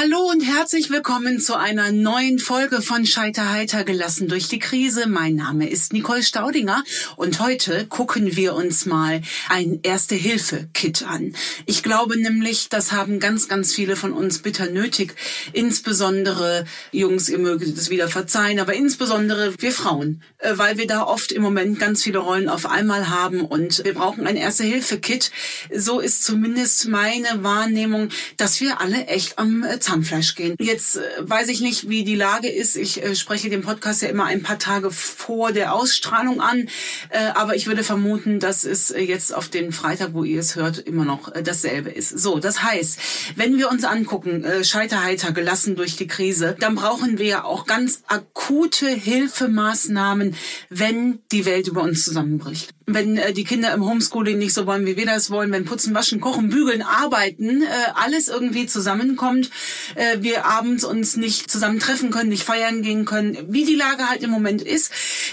Hallo und herzlich willkommen zu einer neuen Folge von Scheiterheiter gelassen durch die Krise. Mein Name ist Nicole Staudinger und heute gucken wir uns mal ein Erste-Hilfe-Kit an. Ich glaube nämlich, das haben ganz, ganz viele von uns bitter nötig. Insbesondere, Jungs, ihr möget es wieder verzeihen, aber insbesondere wir Frauen, äh, weil wir da oft im Moment ganz viele Rollen auf einmal haben und wir brauchen ein Erste-Hilfe-Kit. So ist zumindest meine Wahrnehmung, dass wir alle echt am äh, Zahnfleisch gehen. Jetzt äh, weiß ich nicht, wie die Lage ist. Ich äh, spreche den Podcast ja immer ein paar Tage vor der Ausstrahlung an. Äh, aber ich würde vermuten, dass es jetzt auf den Freitag, wo ihr es hört, immer noch dasselbe ist. So, das heißt, wenn wir uns angucken, Scheiterheiter gelassen durch die Krise, dann brauchen wir auch ganz akute Hilfemaßnahmen, wenn die Welt über uns zusammenbricht. Wenn äh, die Kinder im Homeschooling nicht so wollen, wie wir das wollen, wenn Putzen, Waschen, Kochen, Bügeln, Arbeiten, äh, alles irgendwie zusammenkommt, äh, wir abends uns nicht zusammen treffen können, nicht feiern gehen können, wie die Lage halt im Moment ist,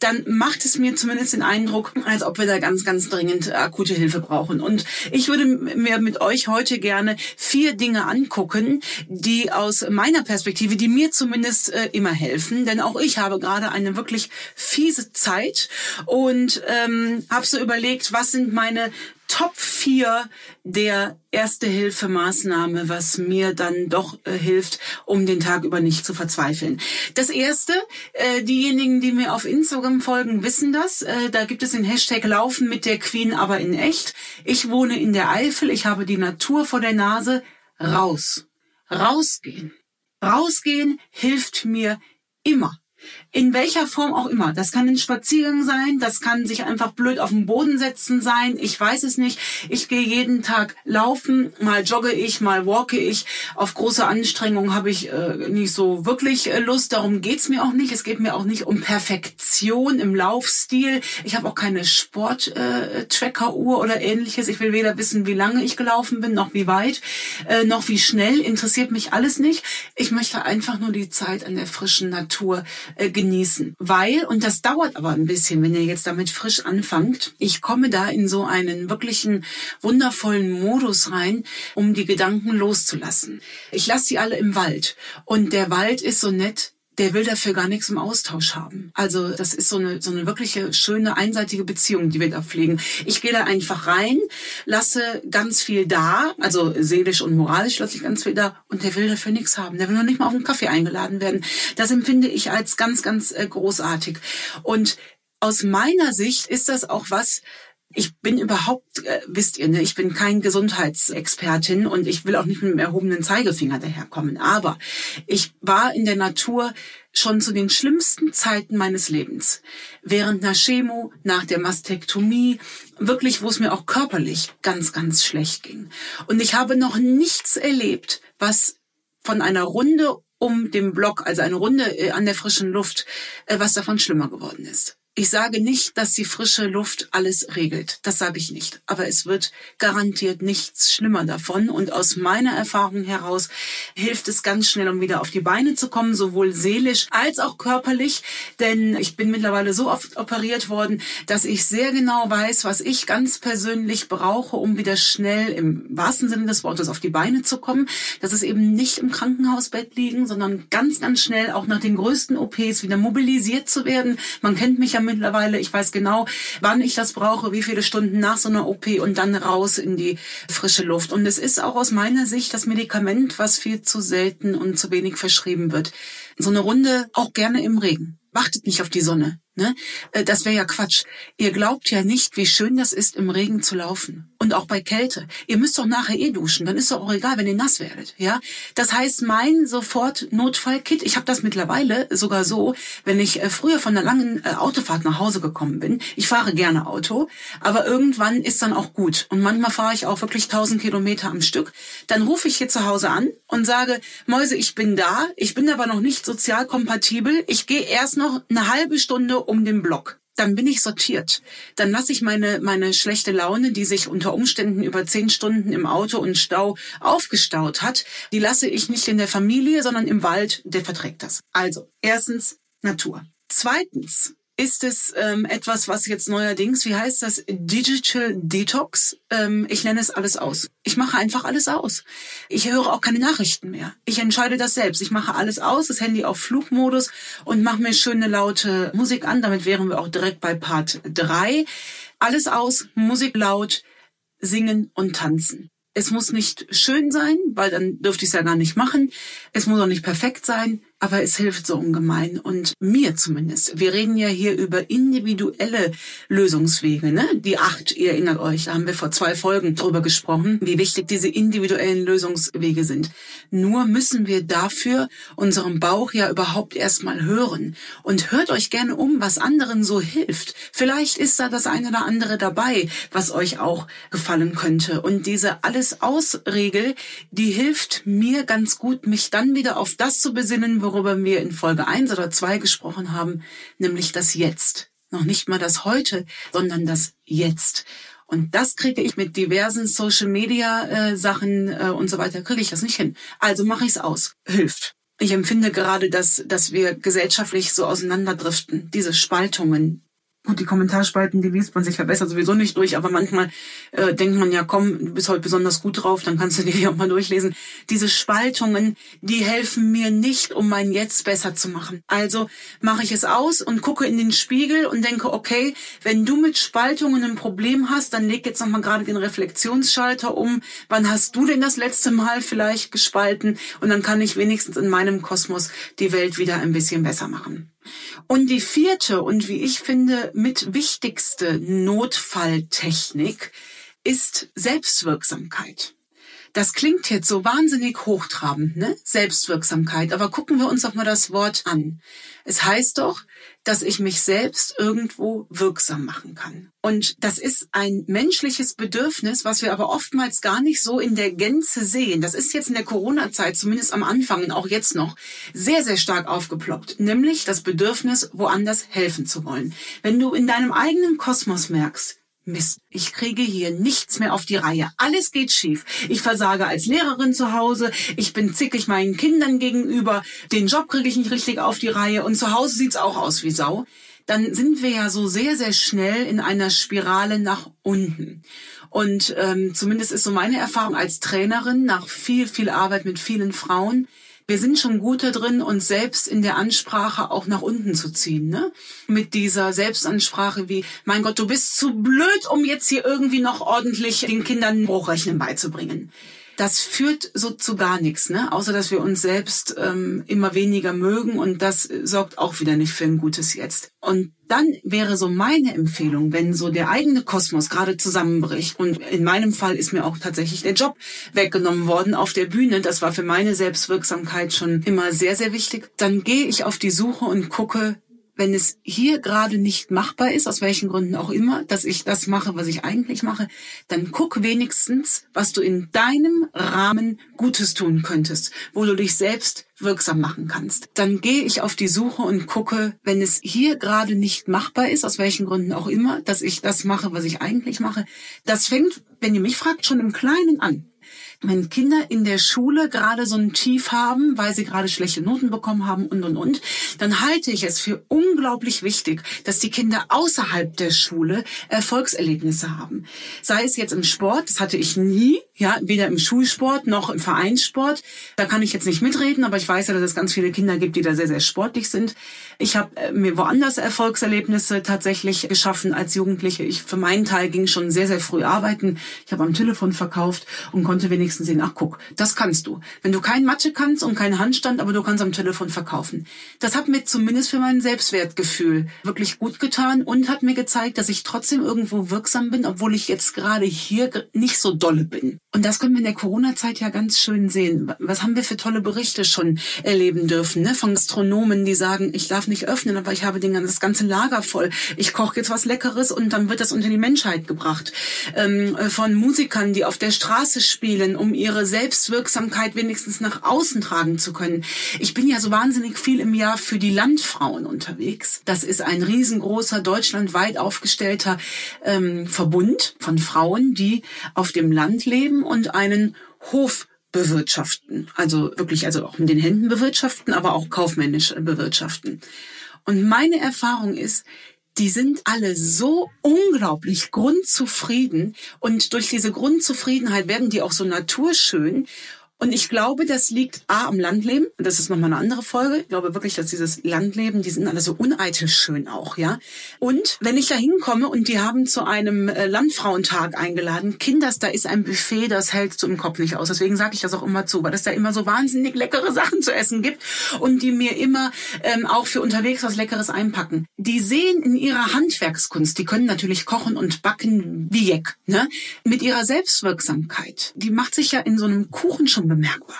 dann macht es mir zumindest den Eindruck, als ob wir da ganz, ganz dringend akute Hilfe brauchen. Und ich würde mir mit euch heute gerne vier Dinge angucken, die aus meiner Perspektive, die mir zumindest äh, immer helfen, denn auch ich habe gerade eine wirklich fiese Zeit und ähm, habe so überlegt, was sind meine Top 4 der Erste-Hilfe-Maßnahme, was mir dann doch äh, hilft, um den Tag über nicht zu verzweifeln. Das erste, äh, diejenigen, die mir auf Instagram folgen, wissen das. Äh, da gibt es den Hashtag Laufen mit der Queen, aber in echt. Ich wohne in der Eifel, ich habe die Natur vor der Nase. Raus. Rausgehen. Rausgehen hilft mir immer. In welcher Form auch immer. Das kann ein Spaziergang sein, das kann sich einfach blöd auf den Boden setzen sein. Ich weiß es nicht. Ich gehe jeden Tag laufen, mal jogge ich, mal walke ich. Auf große Anstrengung habe ich äh, nicht so wirklich äh, Lust. Darum geht's mir auch nicht. Es geht mir auch nicht um Perfektion im Laufstil. Ich habe auch keine Sport-Tracker-Uhr äh, oder ähnliches. Ich will weder wissen, wie lange ich gelaufen bin, noch wie weit, äh, noch wie schnell. Interessiert mich alles nicht. Ich möchte einfach nur die Zeit an der frischen Natur äh, genießen. Weil, und das dauert aber ein bisschen, wenn ihr jetzt damit frisch anfangt, ich komme da in so einen wirklichen wundervollen Modus rein, um die Gedanken loszulassen. Ich lasse sie alle im Wald. Und der Wald ist so nett, der will dafür gar nichts im Austausch haben. Also das ist so eine, so eine wirkliche schöne einseitige Beziehung, die wir da pflegen. Ich gehe da einfach rein, lasse ganz viel da, also seelisch und moralisch lasse ich ganz viel da und der will dafür nichts haben. Der will noch nicht mal auf einen Kaffee eingeladen werden. Das empfinde ich als ganz, ganz äh, großartig. Und aus meiner Sicht ist das auch was, ich bin überhaupt, äh, wisst ihr, ne, ich bin kein Gesundheitsexpertin und ich will auch nicht mit dem erhobenen Zeigefinger daherkommen. Aber ich war in der Natur schon zu den schlimmsten Zeiten meines Lebens. Während einer Chemo, nach der Mastektomie, wirklich, wo es mir auch körperlich ganz, ganz schlecht ging. Und ich habe noch nichts erlebt, was von einer Runde um den Block, also eine Runde äh, an der frischen Luft, äh, was davon schlimmer geworden ist. Ich sage nicht, dass die frische Luft alles regelt. Das sage ich nicht. Aber es wird garantiert nichts schlimmer davon. Und aus meiner Erfahrung heraus hilft es ganz schnell, um wieder auf die Beine zu kommen, sowohl seelisch als auch körperlich. Denn ich bin mittlerweile so oft operiert worden, dass ich sehr genau weiß, was ich ganz persönlich brauche, um wieder schnell im wahrsten Sinne des Wortes auf die Beine zu kommen. Das ist eben nicht im Krankenhausbett liegen, sondern ganz, ganz schnell auch nach den größten OPs wieder mobilisiert zu werden. Man kennt mich ja mittlerweile. Ich weiß genau, wann ich das brauche, wie viele Stunden nach so einer OP und dann raus in die frische Luft. Und es ist auch aus meiner Sicht das Medikament, was viel zu selten und zu wenig verschrieben wird. So eine Runde auch gerne im Regen. Wartet nicht auf die Sonne. Ne? Äh, das wäre ja Quatsch. Ihr glaubt ja nicht, wie schön das ist, im Regen zu laufen. Und auch bei Kälte. Ihr müsst doch nachher eh duschen. Dann ist doch auch egal, wenn ihr nass werdet. Ja, Das heißt, mein sofort Notfallkit, ich habe das mittlerweile sogar so, wenn ich äh, früher von einer langen äh, Autofahrt nach Hause gekommen bin. Ich fahre gerne Auto, aber irgendwann ist dann auch gut. Und manchmal fahre ich auch wirklich 1000 Kilometer am Stück. Dann rufe ich hier zu Hause an und sage, Mäuse, ich bin da. Ich bin aber noch nicht sozial kompatibel. Ich gehe erst noch eine halbe Stunde um den Block. Dann bin ich sortiert. Dann lasse ich meine, meine schlechte Laune, die sich unter Umständen über zehn Stunden im Auto und Stau aufgestaut hat, die lasse ich nicht in der Familie, sondern im Wald. Der verträgt das. Also, erstens Natur. Zweitens, ist es ähm, etwas, was jetzt neuerdings, wie heißt das, Digital Detox? Ähm, ich nenne es alles aus. Ich mache einfach alles aus. Ich höre auch keine Nachrichten mehr. Ich entscheide das selbst. Ich mache alles aus, das Handy auf Flugmodus und mache mir schöne laute Musik an. Damit wären wir auch direkt bei Part 3. Alles aus, Musik laut, singen und tanzen. Es muss nicht schön sein, weil dann dürfte ich es ja gar nicht machen. Es muss auch nicht perfekt sein aber es hilft so ungemein und mir zumindest. Wir reden ja hier über individuelle Lösungswege, ne? Die acht, ihr erinnert euch, da haben wir vor zwei Folgen drüber gesprochen, wie wichtig diese individuellen Lösungswege sind. Nur müssen wir dafür unserem Bauch ja überhaupt erstmal hören und hört euch gerne um, was anderen so hilft. Vielleicht ist da das eine oder andere dabei, was euch auch gefallen könnte und diese alles Ausregel, die hilft mir ganz gut, mich dann wieder auf das zu besinnen, worüber wir in Folge 1 oder 2 gesprochen haben, nämlich das Jetzt. Noch nicht mal das Heute, sondern das Jetzt. Und das kriege ich mit diversen Social Media äh, Sachen äh, und so weiter, kriege ich das nicht hin. Also mache ich es aus. Hilft. Ich empfinde gerade, dass, dass wir gesellschaftlich so auseinanderdriften. Diese Spaltungen, Gut, die Kommentarspalten, die liest man sich verbessert sowieso nicht durch, aber manchmal äh, denkt man ja, komm, du bist heute besonders gut drauf, dann kannst du die auch mal durchlesen. Diese Spaltungen, die helfen mir nicht, um mein Jetzt besser zu machen. Also mache ich es aus und gucke in den Spiegel und denke, okay, wenn du mit Spaltungen ein Problem hast, dann leg jetzt nochmal gerade den Reflexionsschalter um. Wann hast du denn das letzte Mal vielleicht gespalten? Und dann kann ich wenigstens in meinem Kosmos die Welt wieder ein bisschen besser machen. Und die vierte und wie ich finde mit wichtigste Notfalltechnik ist Selbstwirksamkeit. Das klingt jetzt so wahnsinnig hochtrabend, ne? Selbstwirksamkeit. Aber gucken wir uns doch mal das Wort an. Es heißt doch, dass ich mich selbst irgendwo wirksam machen kann. Und das ist ein menschliches Bedürfnis, was wir aber oftmals gar nicht so in der Gänze sehen. Das ist jetzt in der Corona-Zeit, zumindest am Anfang und auch jetzt noch, sehr, sehr stark aufgeploppt. Nämlich das Bedürfnis, woanders helfen zu wollen. Wenn du in deinem eigenen Kosmos merkst, Mist, ich kriege hier nichts mehr auf die Reihe. Alles geht schief. Ich versage als Lehrerin zu Hause. Ich bin zickig meinen Kindern gegenüber. Den Job kriege ich nicht richtig auf die Reihe. Und zu Hause sieht's auch aus wie Sau. Dann sind wir ja so sehr, sehr schnell in einer Spirale nach unten. Und ähm, zumindest ist so meine Erfahrung als Trainerin nach viel, viel Arbeit mit vielen Frauen, wir sind schon gut drin, uns selbst in der Ansprache auch nach unten zu ziehen, ne? Mit dieser Selbstansprache wie, mein Gott, du bist zu blöd, um jetzt hier irgendwie noch ordentlich den Kindern Bruchrechnen beizubringen das führt so zu gar nichts, ne? Außer dass wir uns selbst ähm, immer weniger mögen und das sorgt auch wieder nicht für ein gutes Jetzt. Und dann wäre so meine Empfehlung, wenn so der eigene Kosmos gerade zusammenbricht und in meinem Fall ist mir auch tatsächlich der Job weggenommen worden auf der Bühne, das war für meine Selbstwirksamkeit schon immer sehr, sehr wichtig, dann gehe ich auf die Suche und gucke, wenn es hier gerade nicht machbar ist, aus welchen Gründen auch immer, dass ich das mache, was ich eigentlich mache, dann guck wenigstens, was du in deinem Rahmen Gutes tun könntest, wo du dich selbst wirksam machen kannst. Dann gehe ich auf die Suche und gucke, wenn es hier gerade nicht machbar ist, aus welchen Gründen auch immer, dass ich das mache, was ich eigentlich mache. Das fängt, wenn ihr mich fragt, schon im Kleinen an wenn Kinder in der Schule gerade so ein Tief haben, weil sie gerade schlechte Noten bekommen haben und, und, und, dann halte ich es für unglaublich wichtig, dass die Kinder außerhalb der Schule Erfolgserlebnisse haben. Sei es jetzt im Sport, das hatte ich nie, ja, weder im Schulsport noch im Vereinssport. Da kann ich jetzt nicht mitreden, aber ich weiß ja, dass es ganz viele Kinder gibt, die da sehr, sehr sportlich sind. Ich habe äh, mir woanders Erfolgserlebnisse tatsächlich geschaffen als Jugendliche. Ich für meinen Teil ging schon sehr, sehr früh arbeiten. Ich habe am Telefon verkauft und konnte wenigstens wenigstens sehen, ach guck, das kannst du. Wenn du kein Mathe kannst und keinen Handstand, aber du kannst am Telefon verkaufen. Das hat mir zumindest für mein Selbstwertgefühl wirklich gut getan und hat mir gezeigt, dass ich trotzdem irgendwo wirksam bin, obwohl ich jetzt gerade hier nicht so dolle bin. Und das können wir in der Corona-Zeit ja ganz schön sehen. Was haben wir für tolle Berichte schon erleben dürfen, ne? Von Gastronomen, die sagen, ich darf nicht öffnen, aber ich habe den, das ganze Lager voll. Ich koche jetzt was Leckeres und dann wird das unter die Menschheit gebracht. Ähm, von Musikern, die auf der Straße spielen um ihre Selbstwirksamkeit wenigstens nach außen tragen zu können. Ich bin ja so wahnsinnig viel im Jahr für die Landfrauen unterwegs. Das ist ein riesengroßer, deutschlandweit aufgestellter ähm, Verbund von Frauen, die auf dem Land leben und einen Hof bewirtschaften. Also wirklich, also auch mit den Händen bewirtschaften, aber auch kaufmännisch bewirtschaften. Und meine Erfahrung ist, die sind alle so unglaublich grundzufrieden und durch diese Grundzufriedenheit werden die auch so naturschön und ich glaube, das liegt A am Landleben. Das ist nochmal eine andere Folge. Ich glaube wirklich, dass dieses Landleben, die sind alle so uneitel schön auch, ja. Und wenn ich da hinkomme und die haben zu einem äh, Landfrauentag eingeladen, Kinders, da ist ein Buffet, das hält so im Kopf nicht aus. Deswegen sage ich das auch immer zu, weil es da immer so wahnsinnig leckere Sachen zu essen gibt und die mir immer ähm, auch für unterwegs was Leckeres einpacken. Die sehen in ihrer Handwerkskunst, die können natürlich kochen und backen wie Jeck, ne? Mit ihrer Selbstwirksamkeit. Die macht sich ja in so einem Kuchen schon bemerkbar.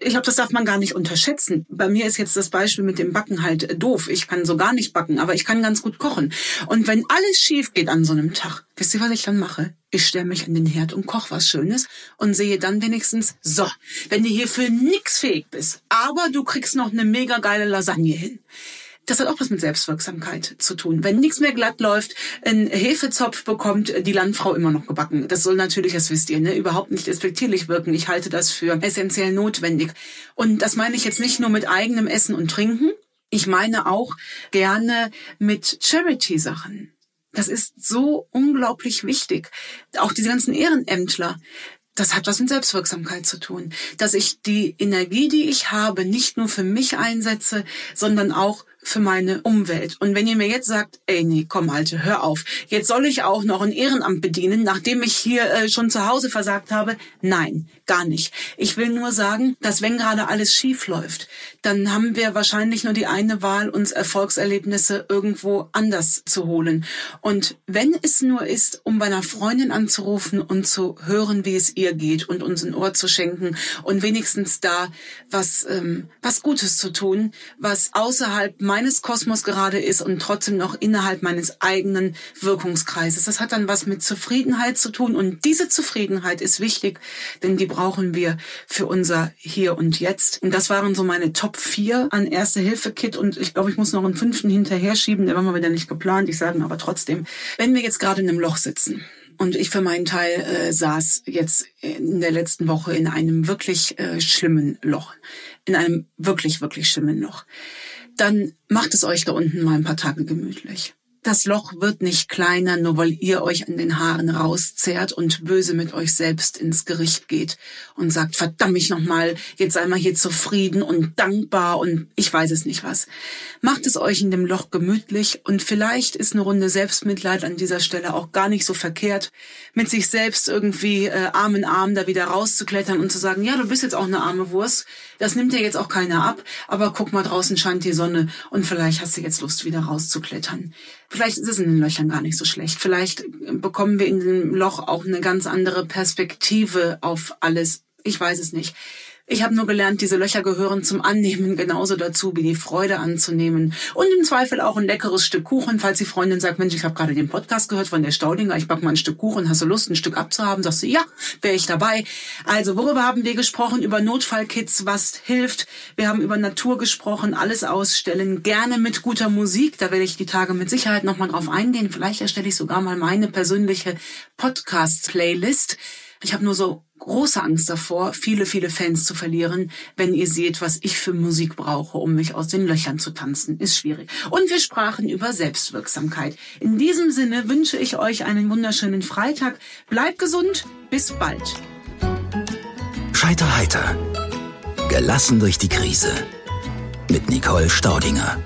Ich glaube, das darf man gar nicht unterschätzen. Bei mir ist jetzt das Beispiel mit dem Backen halt doof. Ich kann so gar nicht backen, aber ich kann ganz gut kochen. Und wenn alles schief geht an so einem Tag, wisst ihr, was ich dann mache? Ich stelle mich an den Herd und koche was Schönes und sehe dann wenigstens, so, wenn du hier für nix fähig bist, aber du kriegst noch eine mega geile Lasagne hin das hat auch was mit Selbstwirksamkeit zu tun. Wenn nichts mehr glatt läuft, ein Hefezopf bekommt die Landfrau immer noch gebacken. Das soll natürlich, das wisst ihr, ne, überhaupt nicht despektierlich wirken. Ich halte das für essentiell notwendig. Und das meine ich jetzt nicht nur mit eigenem Essen und Trinken. Ich meine auch gerne mit Charity-Sachen. Das ist so unglaublich wichtig. Auch diese ganzen Ehrenämtler, das hat was mit Selbstwirksamkeit zu tun, dass ich die Energie, die ich habe, nicht nur für mich einsetze, sondern auch für meine Umwelt. Und wenn ihr mir jetzt sagt, ey, nee, komm, Alte, hör auf. Jetzt soll ich auch noch ein Ehrenamt bedienen, nachdem ich hier äh, schon zu Hause versagt habe. Nein, gar nicht. Ich will nur sagen, dass wenn gerade alles schief läuft, dann haben wir wahrscheinlich nur die eine Wahl, uns Erfolgserlebnisse irgendwo anders zu holen. Und wenn es nur ist, um bei einer Freundin anzurufen und zu hören, wie es ihr geht und uns ein Ohr zu schenken und wenigstens da was, ähm, was Gutes zu tun, was außerhalb meines Kosmos gerade ist und trotzdem noch innerhalb meines eigenen Wirkungskreises. Das hat dann was mit Zufriedenheit zu tun und diese Zufriedenheit ist wichtig, denn die brauchen wir für unser Hier und Jetzt. Und das waren so meine Top 4 an Erste-Hilfe-Kit und ich glaube, ich muss noch einen fünften hinterher schieben, der war mal wieder nicht geplant, ich sage aber trotzdem. Wenn wir jetzt gerade in einem Loch sitzen, und ich für meinen Teil äh, saß jetzt in der letzten Woche in einem wirklich äh, schlimmen Loch. In einem wirklich, wirklich schlimmen Loch dann macht es euch da unten mal ein paar Tage gemütlich. Das Loch wird nicht kleiner, nur weil ihr euch an den Haaren rauszehrt und böse mit euch selbst ins Gericht geht und sagt, verdammt mich nochmal, jetzt sei mal hier zufrieden und dankbar und ich weiß es nicht was. Macht es euch in dem Loch gemütlich und vielleicht ist eine Runde Selbstmitleid an dieser Stelle auch gar nicht so verkehrt, mit sich selbst irgendwie äh, Arm in Arm da wieder rauszuklettern und zu sagen, ja, du bist jetzt auch eine arme Wurst, das nimmt dir jetzt auch keiner ab, aber guck mal, draußen scheint die Sonne und vielleicht hast du jetzt Lust, wieder rauszuklettern. Vielleicht ist es in den Löchern gar nicht so schlecht. Vielleicht bekommen wir in dem Loch auch eine ganz andere Perspektive auf alles. Ich weiß es nicht. Ich habe nur gelernt, diese Löcher gehören zum Annehmen genauso dazu, wie die Freude anzunehmen. Und im Zweifel auch ein leckeres Stück Kuchen, falls die Freundin sagt, Mensch, ich habe gerade den Podcast gehört von der Staudinger, ich back mal ein Stück Kuchen, hast du Lust, ein Stück abzuhaben? Sagst du, ja, wäre ich dabei. Also, worüber haben wir gesprochen? Über Notfallkits, was hilft. Wir haben über Natur gesprochen, alles ausstellen, gerne mit guter Musik. Da werde ich die Tage mit Sicherheit nochmal drauf eingehen. Vielleicht erstelle ich sogar mal meine persönliche Podcast-Playlist. Ich habe nur so große Angst davor, viele, viele Fans zu verlieren, wenn ihr seht, was ich für Musik brauche, um mich aus den Löchern zu tanzen. Ist schwierig. Und wir sprachen über Selbstwirksamkeit. In diesem Sinne wünsche ich euch einen wunderschönen Freitag. Bleibt gesund. Bis bald. Scheiter heiter. Gelassen durch die Krise. Mit Nicole Staudinger.